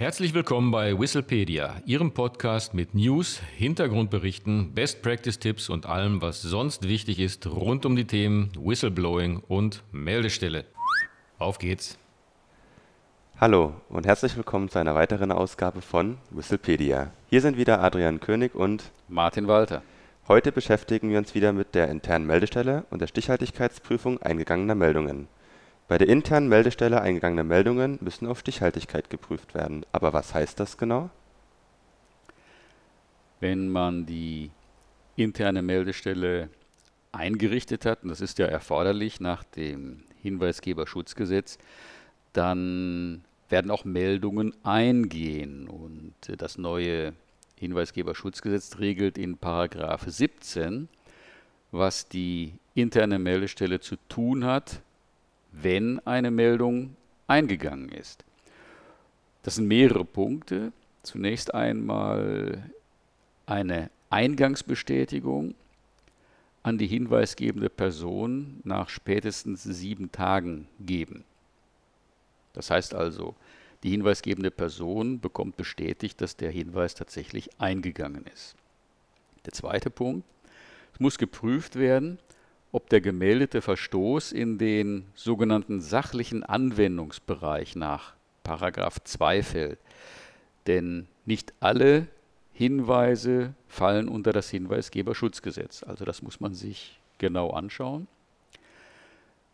Herzlich willkommen bei Whistlepedia, Ihrem Podcast mit News, Hintergrundberichten, Best Practice Tipps und allem, was sonst wichtig ist rund um die Themen Whistleblowing und Meldestelle. Auf geht's! Hallo und herzlich willkommen zu einer weiteren Ausgabe von Whistlepedia. Hier sind wieder Adrian König und Martin Walter. Heute beschäftigen wir uns wieder mit der internen Meldestelle und der Stichhaltigkeitsprüfung eingegangener Meldungen. Bei der internen Meldestelle eingegangene Meldungen müssen auf Stichhaltigkeit geprüft werden. Aber was heißt das genau? Wenn man die interne Meldestelle eingerichtet hat, und das ist ja erforderlich nach dem Hinweisgeberschutzgesetz, dann werden auch Meldungen eingehen. Und das neue Hinweisgeberschutzgesetz regelt in Paragraph 17, was die interne Meldestelle zu tun hat, wenn eine Meldung eingegangen ist. Das sind mehrere Punkte. Zunächst einmal eine Eingangsbestätigung an die hinweisgebende Person nach spätestens sieben Tagen geben. Das heißt also, die hinweisgebende Person bekommt bestätigt, dass der Hinweis tatsächlich eingegangen ist. Der zweite Punkt, es muss geprüft werden, ob der gemeldete Verstoß in den sogenannten sachlichen Anwendungsbereich nach Paragraph 2 fällt. Denn nicht alle Hinweise fallen unter das Hinweisgeberschutzgesetz. Also das muss man sich genau anschauen.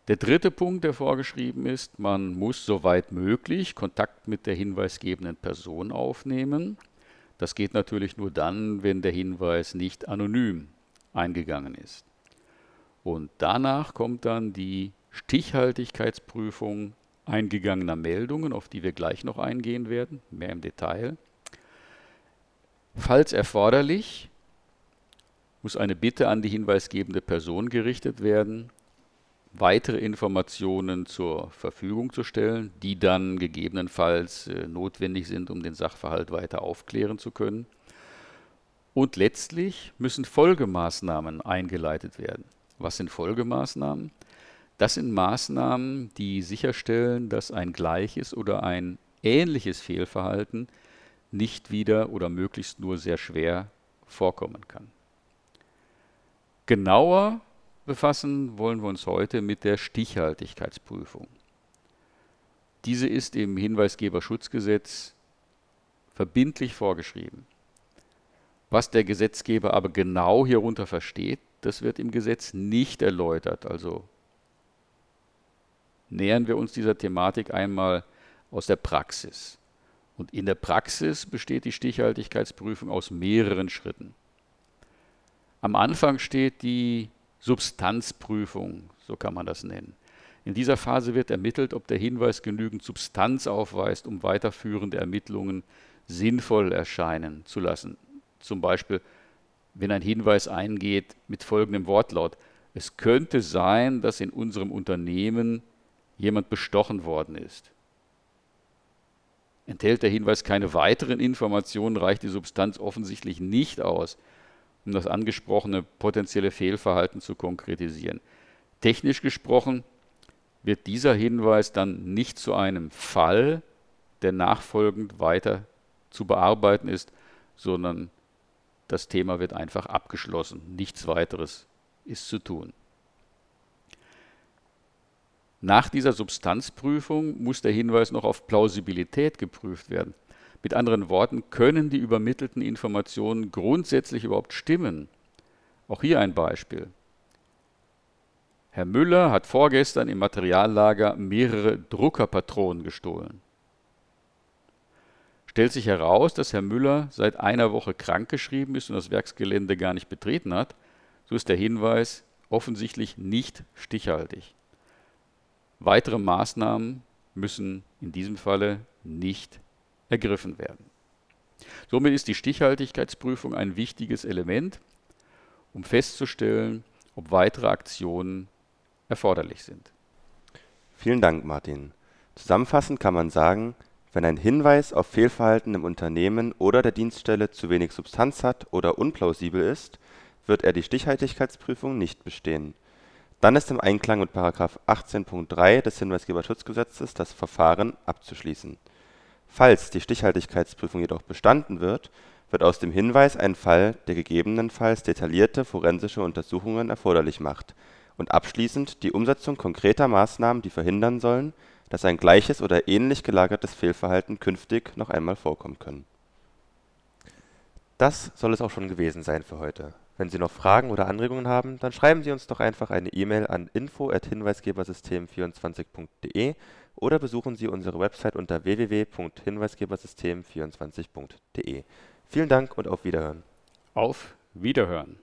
Der dritte Punkt, der vorgeschrieben ist, man muss soweit möglich Kontakt mit der hinweisgebenden Person aufnehmen. Das geht natürlich nur dann, wenn der Hinweis nicht anonym eingegangen ist. Und danach kommt dann die Stichhaltigkeitsprüfung eingegangener Meldungen, auf die wir gleich noch eingehen werden, mehr im Detail. Falls erforderlich, muss eine Bitte an die hinweisgebende Person gerichtet werden, weitere Informationen zur Verfügung zu stellen, die dann gegebenenfalls äh, notwendig sind, um den Sachverhalt weiter aufklären zu können. Und letztlich müssen Folgemaßnahmen eingeleitet werden. Was sind Folgemaßnahmen? Das sind Maßnahmen, die sicherstellen, dass ein gleiches oder ein ähnliches Fehlverhalten nicht wieder oder möglichst nur sehr schwer vorkommen kann. Genauer befassen wollen wir uns heute mit der Stichhaltigkeitsprüfung. Diese ist im Hinweisgeberschutzgesetz verbindlich vorgeschrieben. Was der Gesetzgeber aber genau hierunter versteht, das wird im Gesetz nicht erläutert. Also nähern wir uns dieser Thematik einmal aus der Praxis. Und in der Praxis besteht die Stichhaltigkeitsprüfung aus mehreren Schritten. Am Anfang steht die Substanzprüfung, so kann man das nennen. In dieser Phase wird ermittelt, ob der Hinweis genügend Substanz aufweist, um weiterführende Ermittlungen sinnvoll erscheinen zu lassen. Zum Beispiel wenn ein Hinweis eingeht mit folgendem Wortlaut. Es könnte sein, dass in unserem Unternehmen jemand bestochen worden ist. Enthält der Hinweis keine weiteren Informationen, reicht die Substanz offensichtlich nicht aus, um das angesprochene potenzielle Fehlverhalten zu konkretisieren. Technisch gesprochen wird dieser Hinweis dann nicht zu einem Fall, der nachfolgend weiter zu bearbeiten ist, sondern das Thema wird einfach abgeschlossen. Nichts weiteres ist zu tun. Nach dieser Substanzprüfung muss der Hinweis noch auf Plausibilität geprüft werden. Mit anderen Worten, können die übermittelten Informationen grundsätzlich überhaupt stimmen? Auch hier ein Beispiel. Herr Müller hat vorgestern im Materiallager mehrere Druckerpatronen gestohlen stellt sich heraus, dass Herr Müller seit einer Woche krankgeschrieben ist und das Werksgelände gar nicht betreten hat, so ist der Hinweis offensichtlich nicht stichhaltig. Weitere Maßnahmen müssen in diesem Falle nicht ergriffen werden. Somit ist die Stichhaltigkeitsprüfung ein wichtiges Element, um festzustellen, ob weitere Aktionen erforderlich sind. Vielen Dank, Martin. Zusammenfassend kann man sagen, wenn ein Hinweis auf Fehlverhalten im Unternehmen oder der Dienststelle zu wenig Substanz hat oder unplausibel ist, wird er die Stichhaltigkeitsprüfung nicht bestehen. Dann ist im Einklang mit § 18.3 des Hinweisgeberschutzgesetzes das Verfahren abzuschließen. Falls die Stichhaltigkeitsprüfung jedoch bestanden wird, wird aus dem Hinweis ein Fall, der gegebenenfalls detaillierte forensische Untersuchungen erforderlich macht, und abschließend die Umsetzung konkreter Maßnahmen, die verhindern sollen, dass ein gleiches oder ähnlich gelagertes Fehlverhalten künftig noch einmal vorkommen können. Das soll es auch schon gewesen sein für heute. Wenn Sie noch Fragen oder Anregungen haben, dann schreiben Sie uns doch einfach eine E-Mail an info@hinweisgebersystem24.de oder besuchen Sie unsere Website unter www.hinweisgebersystem24.de. Vielen Dank und auf Wiederhören. Auf Wiederhören.